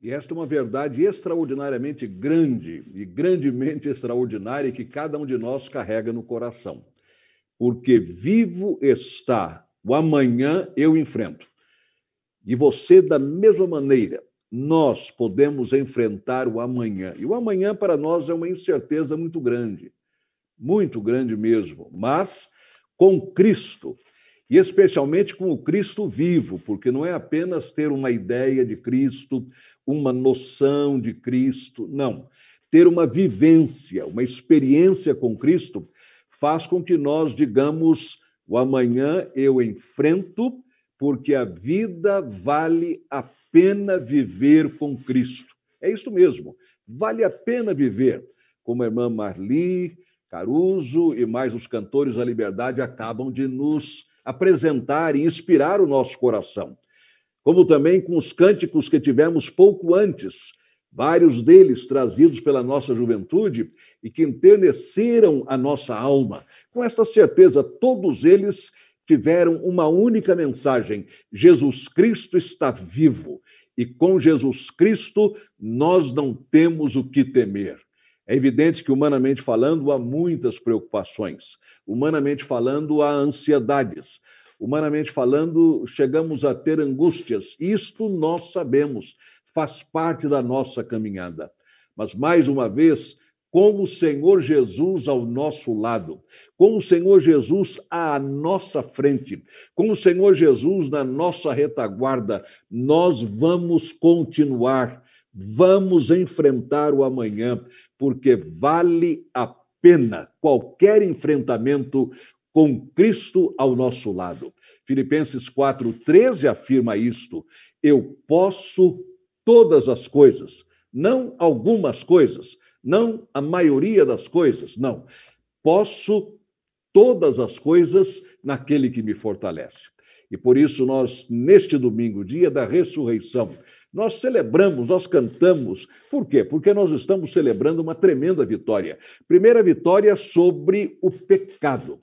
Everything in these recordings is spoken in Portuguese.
E esta é uma verdade extraordinariamente grande e grandemente extraordinária que cada um de nós carrega no coração. Porque vivo está o amanhã eu enfrento. E você, da mesma maneira, nós podemos enfrentar o amanhã. E o amanhã para nós é uma incerteza muito grande, muito grande mesmo. Mas com Cristo, e especialmente com o Cristo vivo, porque não é apenas ter uma ideia de Cristo, uma noção de Cristo, não. Ter uma vivência, uma experiência com Cristo, faz com que nós digamos: o amanhã eu enfrento, porque a vida vale a pena viver com Cristo. É isso mesmo, vale a pena viver. Como a irmã Marli, Caruso e mais os cantores da liberdade acabam de nos apresentar e inspirar o nosso coração. Como também com os cânticos que tivemos pouco antes, vários deles trazidos pela nossa juventude e que enterneceram a nossa alma. Com essa certeza, todos eles tiveram uma única mensagem: Jesus Cristo está vivo. E com Jesus Cristo, nós não temos o que temer. É evidente que, humanamente falando, há muitas preocupações. Humanamente falando, há ansiedades. Humanamente falando, chegamos a ter angústias. Isto nós sabemos, faz parte da nossa caminhada. Mas, mais uma vez, com o Senhor Jesus ao nosso lado, com o Senhor Jesus à nossa frente, com o Senhor Jesus na nossa retaguarda, nós vamos continuar, vamos enfrentar o amanhã, porque vale a pena qualquer enfrentamento com Cristo ao nosso lado. Filipenses 4:13 afirma isto: eu posso todas as coisas, não algumas coisas, não a maioria das coisas, não. Posso todas as coisas naquele que me fortalece. E por isso nós neste domingo, dia da ressurreição, nós celebramos, nós cantamos. Por quê? Porque nós estamos celebrando uma tremenda vitória. Primeira vitória sobre o pecado.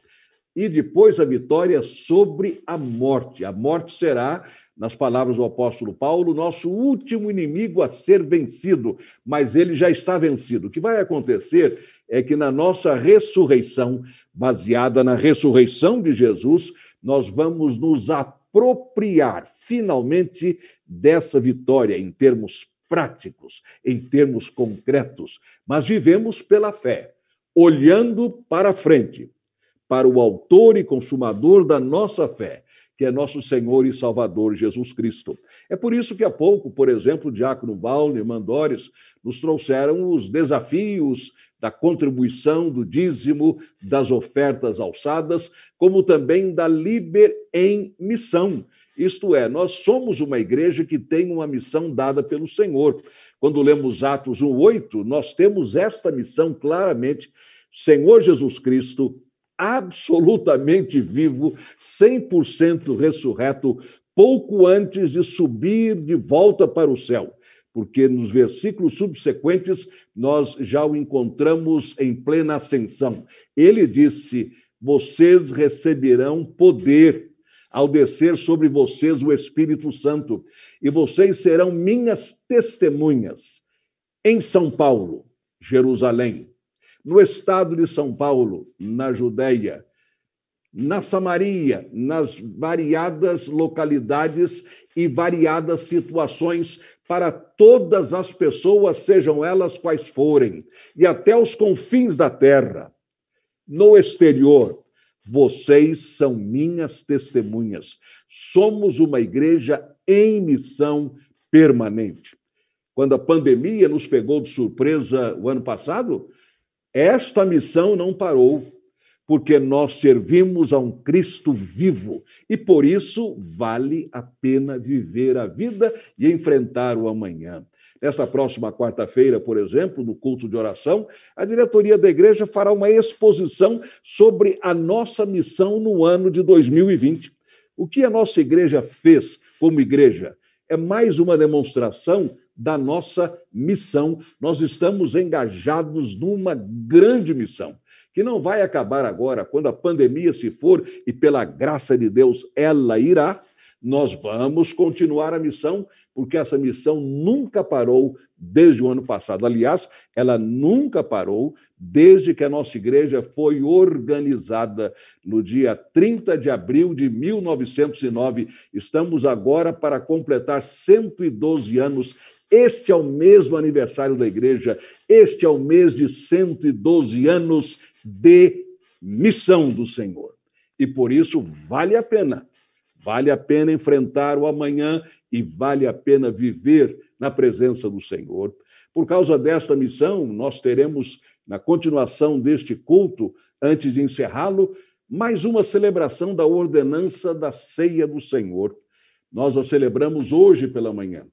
E depois a vitória sobre a morte. A morte será, nas palavras do apóstolo Paulo, nosso último inimigo a ser vencido, mas ele já está vencido. O que vai acontecer é que na nossa ressurreição, baseada na ressurreição de Jesus, nós vamos nos apoiar apropriar finalmente dessa vitória em termos práticos, em termos concretos, mas vivemos pela fé, olhando para frente, para o autor e consumador da nossa fé, que é nosso Senhor e Salvador Jesus Cristo. É por isso que há pouco, por exemplo, Diácono Valne e Mandores nos trouxeram os desafios da contribuição, do dízimo, das ofertas alçadas, como também da liber em missão. Isto é, nós somos uma igreja que tem uma missão dada pelo Senhor. Quando lemos Atos 1:8, nós temos esta missão claramente: Senhor Jesus Cristo, absolutamente vivo, 100% ressurreto, pouco antes de subir de volta para o céu porque nos versículos subsequentes nós já o encontramos em plena ascensão. Ele disse: Vocês receberão poder ao descer sobre vocês o Espírito Santo, e vocês serão minhas testemunhas em São Paulo, Jerusalém, no estado de São Paulo, na Judéia, na Samaria, nas variadas localidades e variadas situações para todas as pessoas, sejam elas quais forem, e até os confins da terra. No exterior, vocês são minhas testemunhas. Somos uma igreja em missão permanente. Quando a pandemia nos pegou de surpresa o ano passado, esta missão não parou porque nós servimos a um Cristo vivo e por isso vale a pena viver a vida e enfrentar o amanhã. Nesta próxima quarta-feira, por exemplo, no culto de oração, a diretoria da igreja fará uma exposição sobre a nossa missão no ano de 2020. O que a nossa igreja fez como igreja é mais uma demonstração da nossa missão. Nós estamos engajados numa grande missão que não vai acabar agora, quando a pandemia se for, e pela graça de Deus ela irá, nós vamos continuar a missão porque essa missão nunca parou desde o ano passado. Aliás, ela nunca parou desde que a nossa igreja foi organizada no dia 30 de abril de 1909. Estamos agora para completar 112 anos. Este é o mesmo aniversário da igreja, este é o mês de 112 anos de missão do Senhor. E por isso vale a pena, vale a pena enfrentar o amanhã e vale a pena viver na presença do Senhor. Por causa desta missão, nós teremos, na continuação deste culto, antes de encerrá-lo, mais uma celebração da ordenança da ceia do Senhor. Nós a celebramos hoje pela manhã.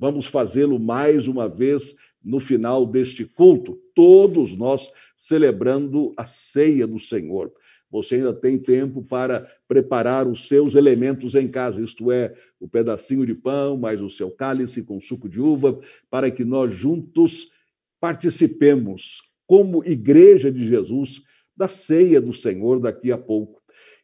Vamos fazê-lo mais uma vez no final deste culto, todos nós celebrando a ceia do Senhor. Você ainda tem tempo para preparar os seus elementos em casa, isto é, o pedacinho de pão, mais o seu cálice com suco de uva, para que nós juntos participemos, como Igreja de Jesus, da ceia do Senhor daqui a pouco.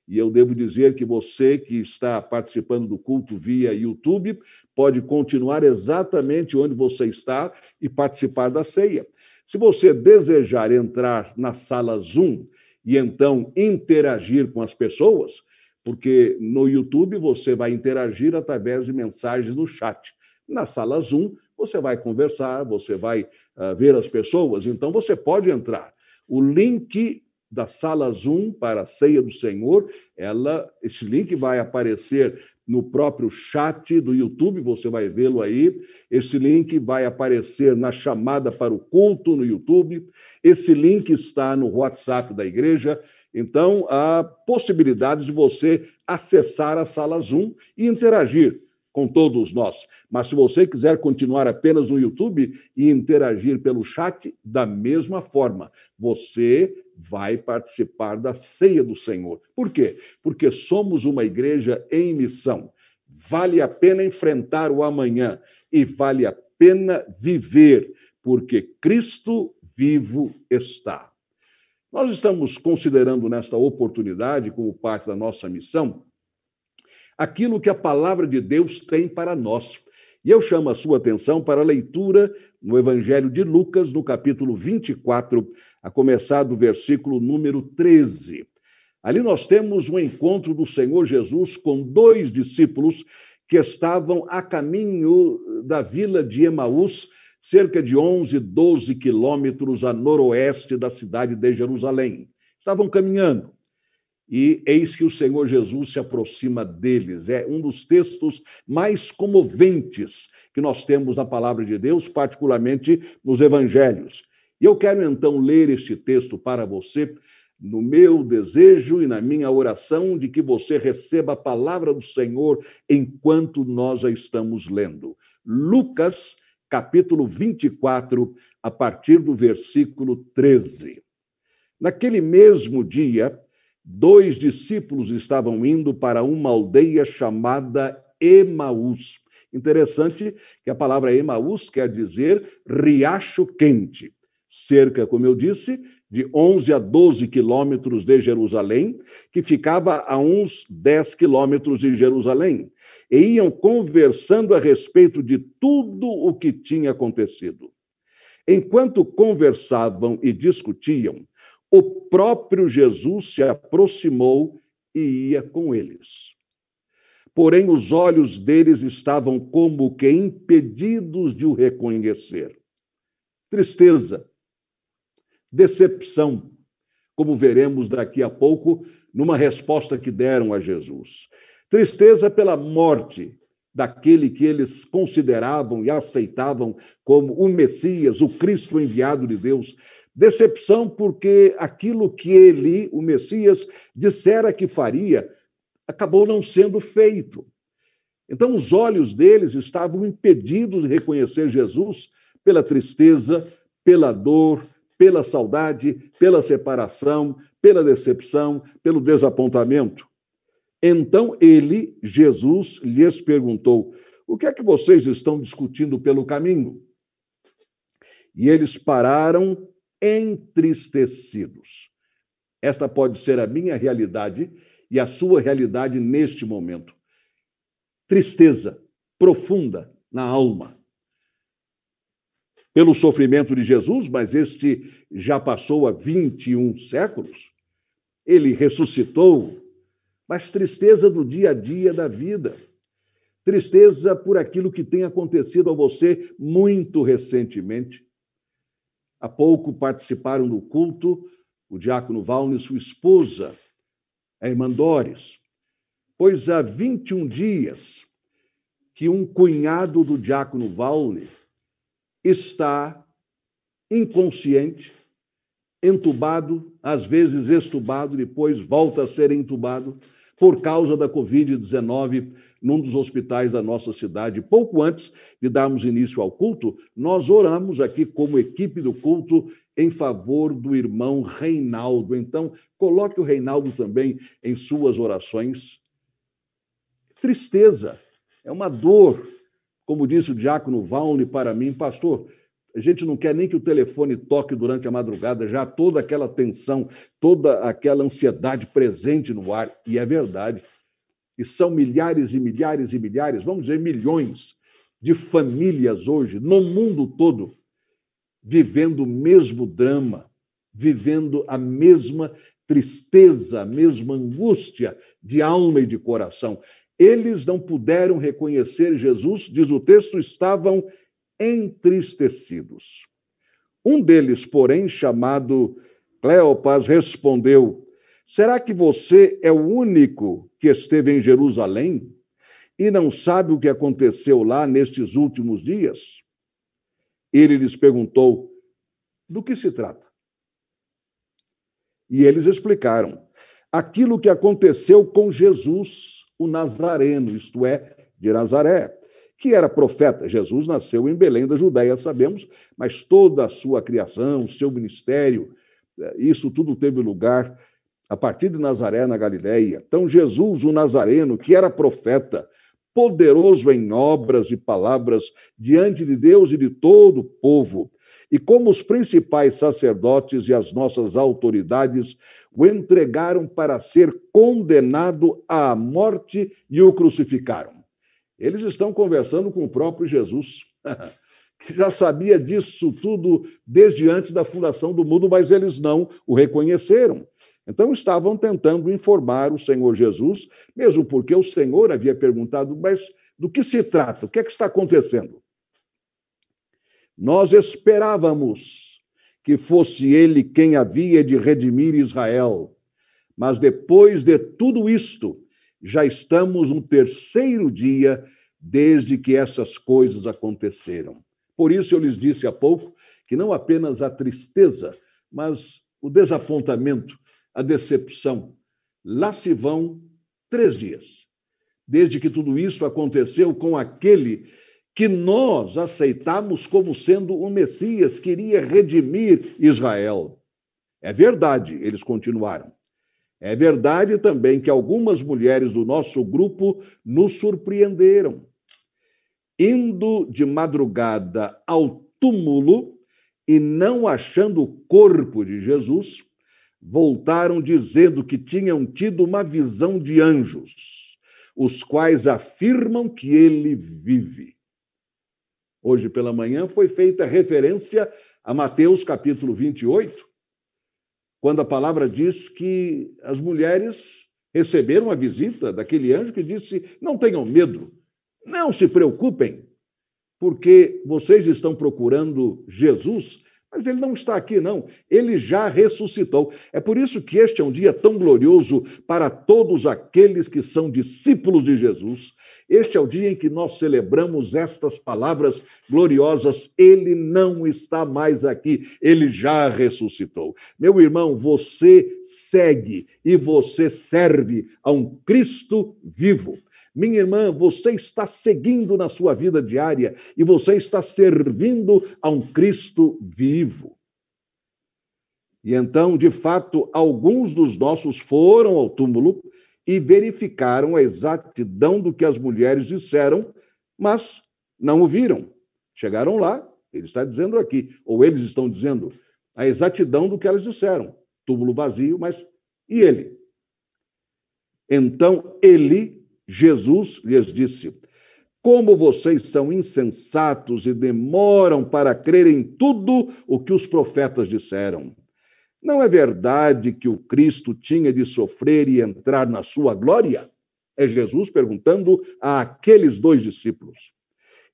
E eu devo dizer que você que está participando do culto via YouTube pode continuar exatamente onde você está e participar da ceia. Se você desejar entrar na sala Zoom, e então interagir com as pessoas, porque no YouTube você vai interagir através de mensagens no chat. Na sala Zoom, você vai conversar, você vai uh, ver as pessoas, então você pode entrar. O link da sala Zoom para a ceia do Senhor, ela, esse link vai aparecer no próprio chat do YouTube, você vai vê-lo aí. Esse link vai aparecer na chamada para o culto no YouTube. Esse link está no WhatsApp da igreja. Então, há possibilidades de você acessar a sala Zoom e interagir com todos nós. Mas se você quiser continuar apenas no YouTube e interagir pelo chat, da mesma forma, você vai participar da ceia do Senhor. Por quê? Porque somos uma igreja em missão. Vale a pena enfrentar o amanhã e vale a pena viver, porque Cristo vivo está. Nós estamos considerando nesta oportunidade, como parte da nossa missão, aquilo que a palavra de Deus tem para nós. E eu chamo a sua atenção para a leitura no Evangelho de Lucas, no capítulo 24, a começar do versículo número 13. Ali nós temos um encontro do Senhor Jesus com dois discípulos que estavam a caminho da vila de Emaús, cerca de 11, 12 quilômetros a noroeste da cidade de Jerusalém. Estavam caminhando e eis que o Senhor Jesus se aproxima deles. É um dos textos mais comoventes que nós temos na palavra de Deus, particularmente nos evangelhos. E eu quero então ler este texto para você, no meu desejo e na minha oração de que você receba a palavra do Senhor enquanto nós a estamos lendo. Lucas, capítulo 24, a partir do versículo 13. Naquele mesmo dia, dois discípulos estavam indo para uma aldeia chamada Emaús. Interessante que a palavra Emaús quer dizer riacho quente. Cerca, como eu disse, de 11 a 12 quilômetros de Jerusalém, que ficava a uns 10 quilômetros de Jerusalém. E iam conversando a respeito de tudo o que tinha acontecido. Enquanto conversavam e discutiam, o próprio Jesus se aproximou e ia com eles. Porém, os olhos deles estavam como que impedidos de o reconhecer. Tristeza, decepção, como veremos daqui a pouco numa resposta que deram a Jesus. Tristeza pela morte daquele que eles consideravam e aceitavam como o Messias, o Cristo enviado de Deus. Decepção porque aquilo que ele, o Messias, dissera que faria, acabou não sendo feito. Então, os olhos deles estavam impedidos de reconhecer Jesus pela tristeza, pela dor, pela saudade, pela separação, pela decepção, pelo desapontamento. Então ele, Jesus, lhes perguntou: O que é que vocês estão discutindo pelo caminho? E eles pararam entristecidos. Esta pode ser a minha realidade e a sua realidade neste momento. Tristeza profunda, na alma. Pelo sofrimento de Jesus, mas este já passou há 21 séculos, ele ressuscitou, mas tristeza do dia a dia da vida. Tristeza por aquilo que tem acontecido a você muito recentemente. Há pouco participaram do culto o diácono Valne e sua esposa, a irmã Doris, pois há 21 dias que um cunhado do diácono Valne está inconsciente, entubado, às vezes estubado, depois volta a ser entubado por causa da Covid-19 num dos hospitais da nossa cidade. Pouco antes de darmos início ao culto, nós oramos aqui como equipe do culto em favor do irmão Reinaldo. Então, coloque o Reinaldo também em suas orações. Tristeza, é uma dor, como disse o diácono Valne para mim, pastor. A gente não quer nem que o telefone toque durante a madrugada, já toda aquela tensão, toda aquela ansiedade presente no ar, e é verdade. E são milhares e milhares e milhares, vamos dizer milhões de famílias hoje, no mundo todo, vivendo o mesmo drama, vivendo a mesma tristeza, a mesma angústia de alma e de coração. Eles não puderam reconhecer Jesus, diz o texto, estavam entristecidos. Um deles, porém, chamado Cleopas, respondeu: Será que você é o único que esteve em Jerusalém e não sabe o que aconteceu lá nestes últimos dias? Ele lhes perguntou: do que se trata? E eles explicaram: aquilo que aconteceu com Jesus, o Nazareno, isto é, de Nazaré, que era profeta. Jesus nasceu em Belém da Judéia, sabemos, mas toda a sua criação, seu ministério, eh, isso tudo teve lugar a partir de Nazaré, na Galiléia. Então, Jesus, o Nazareno, que era profeta, poderoso em obras e palavras diante de Deus e de todo o povo. E como os principais sacerdotes e as nossas autoridades o entregaram para ser condenado à morte e o crucificaram. Eles estão conversando com o próprio Jesus, que já sabia disso tudo desde antes da fundação do mundo, mas eles não o reconheceram. Então estavam tentando informar o Senhor Jesus, mesmo porque o Senhor havia perguntado: mas do que se trata? O que é que está acontecendo? Nós esperávamos que fosse ele quem havia de redimir Israel, mas depois de tudo isto, já estamos no terceiro dia desde que essas coisas aconteceram. Por isso eu lhes disse há pouco que não apenas a tristeza, mas o desapontamento a decepção. Lá se vão três dias, desde que tudo isso aconteceu com aquele que nós aceitamos como sendo o Messias, queria redimir Israel. É verdade, eles continuaram. É verdade também que algumas mulheres do nosso grupo nos surpreenderam. Indo de madrugada ao túmulo e não achando o corpo de Jesus, voltaram dizendo que tinham tido uma visão de anjos, os quais afirmam que ele vive. Hoje pela manhã foi feita referência a Mateus capítulo 28, quando a palavra diz que as mulheres receberam a visita daquele anjo que disse: Não tenham medo, não se preocupem, porque vocês estão procurando Jesus mas ele não está aqui, não. Ele já ressuscitou. É por isso que este é um dia tão glorioso para todos aqueles que são discípulos de Jesus. Este é o dia em que nós celebramos estas palavras gloriosas. Ele não está mais aqui, ele já ressuscitou. Meu irmão, você segue e você serve a um Cristo vivo. Minha irmã, você está seguindo na sua vida diária e você está servindo a um Cristo vivo. E então, de fato, alguns dos nossos foram ao túmulo e verificaram a exatidão do que as mulheres disseram, mas não o viram. Chegaram lá, ele está dizendo aqui, ou eles estão dizendo, a exatidão do que elas disseram. Túmulo vazio, mas e ele? Então ele Jesus lhes disse: como vocês são insensatos e demoram para crer em tudo o que os profetas disseram. Não é verdade que o Cristo tinha de sofrer e entrar na sua glória? É Jesus perguntando a aqueles dois discípulos.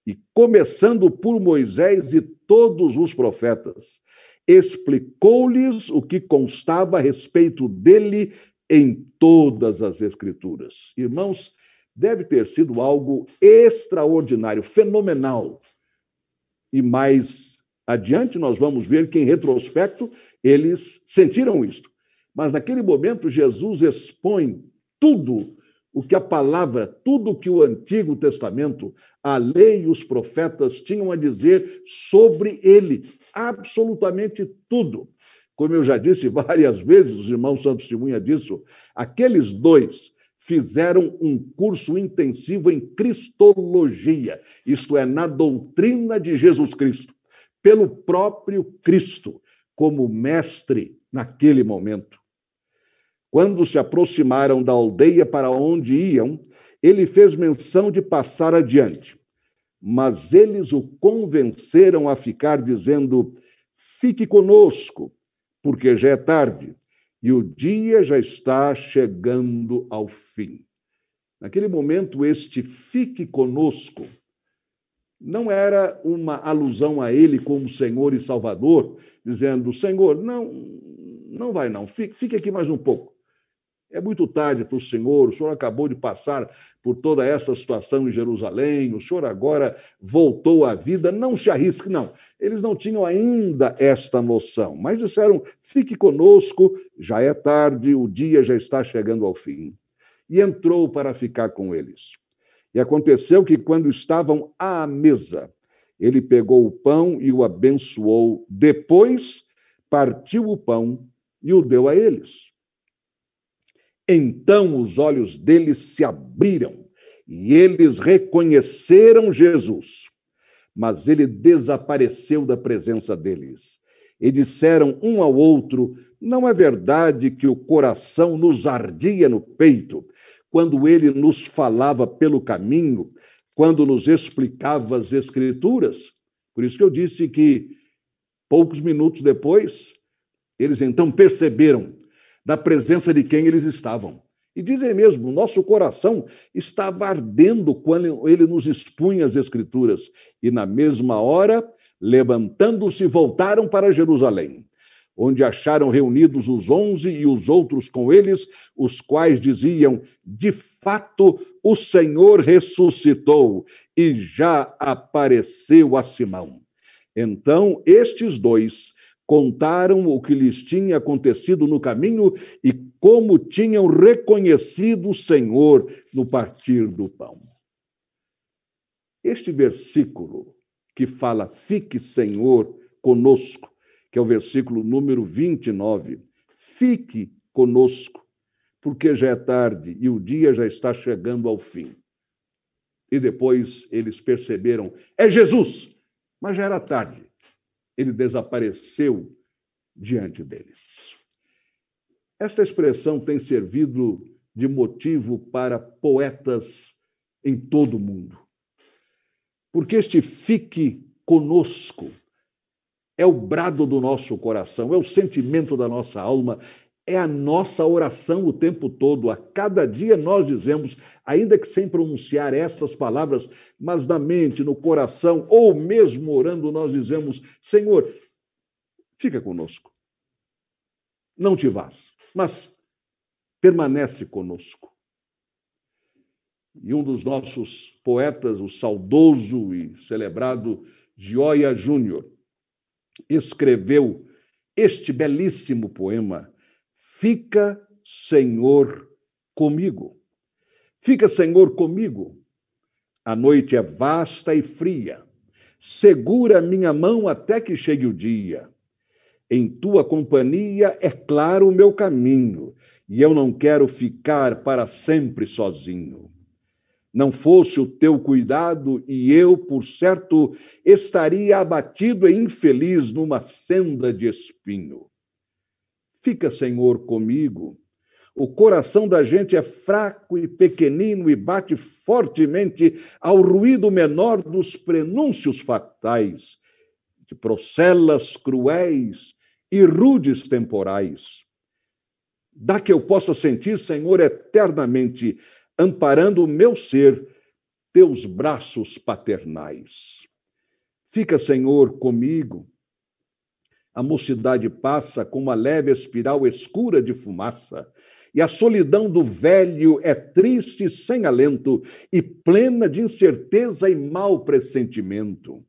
E começando por Moisés e todos os profetas, explicou-lhes o que constava a respeito dele em todas as Escrituras. Irmãos, deve ter sido algo extraordinário, fenomenal. E mais adiante nós vamos ver que, em retrospecto, eles sentiram isto. Mas naquele momento, Jesus expõe tudo o que a palavra, tudo o que o Antigo Testamento, a lei e os profetas tinham a dizer sobre ele. Absolutamente tudo. Como eu já disse várias vezes, os irmãos são testemunha disso, aqueles dois fizeram um curso intensivo em Cristologia, isto é, na doutrina de Jesus Cristo, pelo próprio Cristo, como mestre naquele momento. Quando se aproximaram da aldeia para onde iam, ele fez menção de passar adiante. Mas eles o convenceram a ficar, dizendo: Fique conosco, porque já é tarde e o dia já está chegando ao fim. Naquele momento, este fique conosco não era uma alusão a ele como Senhor e Salvador, dizendo: Senhor, não, não vai não, fique, fique aqui mais um pouco. É muito tarde para o Senhor, o Senhor acabou de passar por toda essa situação em Jerusalém, o Senhor agora voltou à vida, não se arrisque, não. Eles não tinham ainda esta noção, mas disseram: fique conosco, já é tarde, o dia já está chegando ao fim. E entrou para ficar com eles. E aconteceu que, quando estavam à mesa, ele pegou o pão e o abençoou, depois partiu o pão e o deu a eles então os olhos deles se abriram e eles reconheceram Jesus. Mas ele desapareceu da presença deles. E disseram um ao outro: Não é verdade que o coração nos ardia no peito quando ele nos falava pelo caminho, quando nos explicava as Escrituras? Por isso que eu disse que, poucos minutos depois, eles então perceberam da presença de quem eles estavam. E dizem mesmo, nosso coração estava ardendo quando ele nos expunha as Escrituras. E na mesma hora, levantando-se, voltaram para Jerusalém, onde acharam reunidos os onze e os outros com eles, os quais diziam: De fato, o Senhor ressuscitou e já apareceu a Simão. Então, estes dois contaram o que lhes tinha acontecido no caminho e como tinham reconhecido o Senhor no partir do pão. Este versículo que fala, fique Senhor conosco, que é o versículo número 29, fique conosco, porque já é tarde e o dia já está chegando ao fim. E depois eles perceberam, é Jesus, mas já era tarde ele desapareceu diante deles. Esta expressão tem servido de motivo para poetas em todo o mundo. Porque este fique conosco é o brado do nosso coração, é o sentimento da nossa alma, é a nossa oração o tempo todo. A cada dia nós dizemos, ainda que sem pronunciar estas palavras, mas na mente, no coração, ou mesmo orando, nós dizemos: Senhor, fica conosco. Não te vás, mas permanece conosco. E um dos nossos poetas, o saudoso e celebrado Gioia Júnior, escreveu este belíssimo poema Fica, Senhor, comigo. Fica, Senhor, comigo. A noite é vasta e fria. Segura minha mão até que chegue o dia. Em tua companhia é claro o meu caminho, e eu não quero ficar para sempre sozinho. Não fosse o teu cuidado, e eu, por certo, estaria abatido e infeliz numa senda de espinho. Fica, Senhor, comigo. O coração da gente é fraco e pequenino e bate fortemente ao ruído menor dos prenúncios fatais, de procelas cruéis e rudes temporais. Dá que eu possa sentir, Senhor, eternamente, amparando o meu ser, teus braços paternais. Fica, Senhor, comigo. A mocidade passa com uma leve espiral escura de fumaça, e a solidão do velho é triste sem alento e plena de incerteza e mau pressentimento.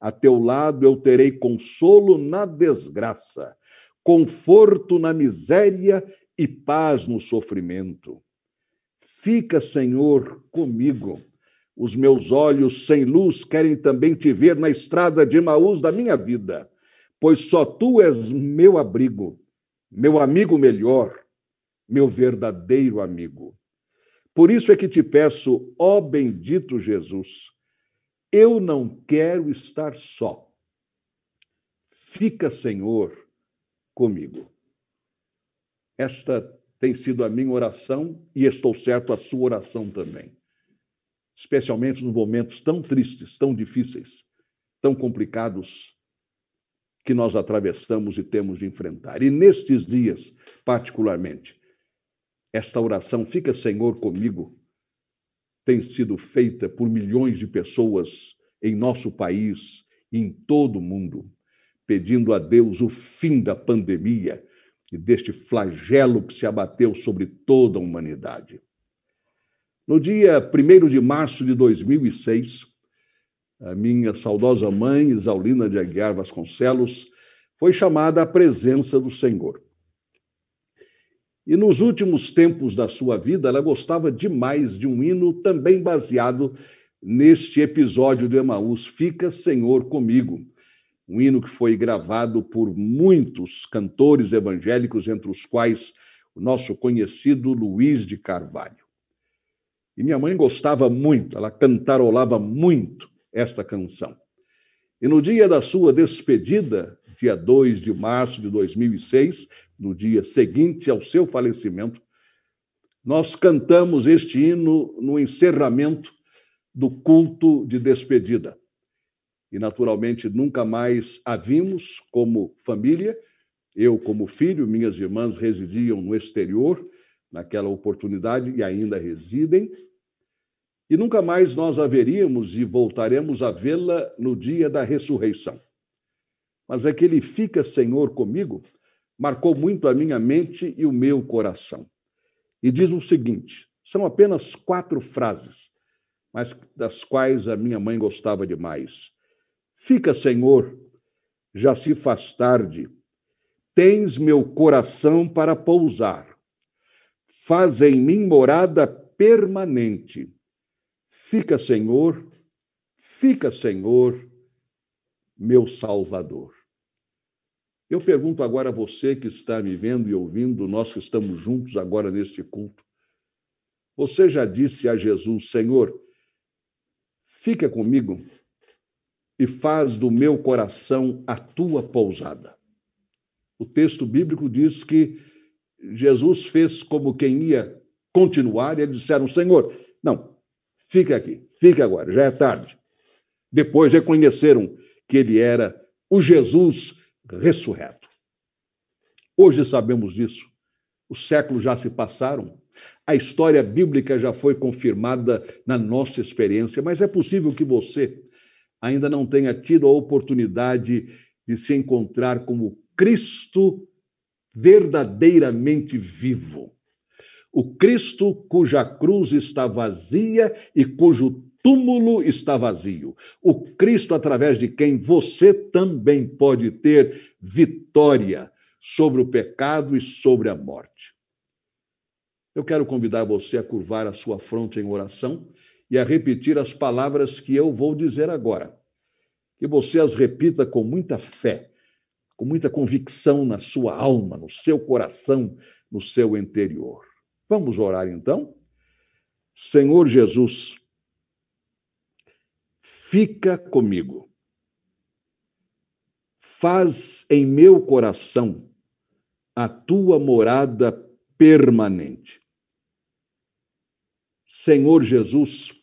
A teu lado eu terei consolo na desgraça, conforto na miséria e paz no sofrimento. Fica, Senhor, comigo os meus olhos sem luz querem também te ver na estrada de Maús da minha vida, pois só tu és meu abrigo, meu amigo melhor, meu verdadeiro amigo. Por isso é que te peço, ó bendito Jesus, eu não quero estar só. Fica, Senhor, comigo. Esta tem sido a minha oração e estou certo a sua oração também especialmente nos momentos tão tristes, tão difíceis, tão complicados que nós atravessamos e temos de enfrentar. E nestes dias, particularmente, esta oração, fica Senhor comigo, tem sido feita por milhões de pessoas em nosso país e em todo o mundo, pedindo a Deus o fim da pandemia e deste flagelo que se abateu sobre toda a humanidade. No dia 1 de março de 2006, a minha saudosa mãe, Isaulina de Aguiar Vasconcelos, foi chamada à presença do Senhor. E nos últimos tempos da sua vida, ela gostava demais de um hino também baseado neste episódio do Emaús, Fica Senhor comigo. Um hino que foi gravado por muitos cantores evangélicos, entre os quais o nosso conhecido Luiz de Carvalho. E minha mãe gostava muito, ela cantarolava muito esta canção. E no dia da sua despedida, dia 2 de março de 2006, no dia seguinte ao seu falecimento, nós cantamos este hino no encerramento do culto de despedida. E, naturalmente, nunca mais a vimos como família. Eu, como filho, minhas irmãs residiam no exterior naquela oportunidade e ainda residem e nunca mais nós a veríamos e voltaremos a vê-la no dia da ressurreição. Mas aquele fica, Senhor, comigo, marcou muito a minha mente e o meu coração. E diz o seguinte: são apenas quatro frases, mas das quais a minha mãe gostava demais. Fica, Senhor, já se faz tarde, tens meu coração para pousar. Faz em mim morada permanente Fica, Senhor, fica, Senhor, meu Salvador. Eu pergunto agora a você que está me vendo e ouvindo, nós que estamos juntos agora neste culto. Você já disse a Jesus, Senhor, fica comigo e faz do meu coração a tua pousada. O texto bíblico diz que Jesus fez como quem ia continuar e eles disseram: Senhor, não, Fica aqui, fica agora, já é tarde. Depois reconheceram que ele era o Jesus ressurreto. Hoje sabemos disso. Os séculos já se passaram. A história bíblica já foi confirmada na nossa experiência, mas é possível que você ainda não tenha tido a oportunidade de se encontrar como Cristo verdadeiramente vivo o Cristo cuja cruz está vazia e cujo túmulo está vazio. O Cristo através de quem você também pode ter vitória sobre o pecado e sobre a morte. Eu quero convidar você a curvar a sua fronte em oração e a repetir as palavras que eu vou dizer agora. Que você as repita com muita fé, com muita convicção na sua alma, no seu coração, no seu interior. Vamos orar então? Senhor Jesus, fica comigo. Faz em meu coração a tua morada permanente. Senhor Jesus,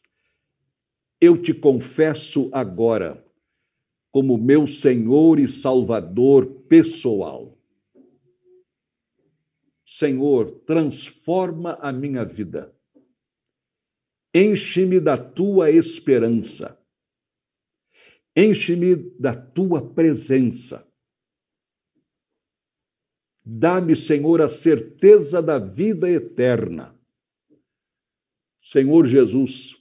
eu te confesso agora como meu Senhor e Salvador pessoal. Senhor, transforma a minha vida. Enche-me da tua esperança. Enche-me da tua presença. Dá-me, Senhor, a certeza da vida eterna. Senhor Jesus,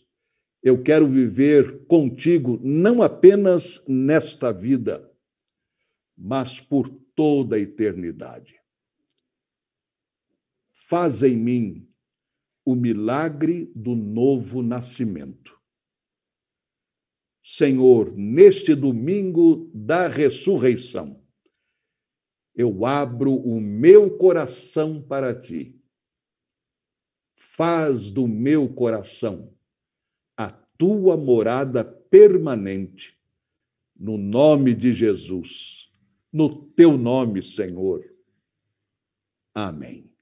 eu quero viver contigo não apenas nesta vida, mas por toda a eternidade. Faz em mim o milagre do novo nascimento. Senhor, neste domingo da ressurreição, eu abro o meu coração para ti. Faz do meu coração a tua morada permanente, no nome de Jesus, no teu nome, Senhor. Amém.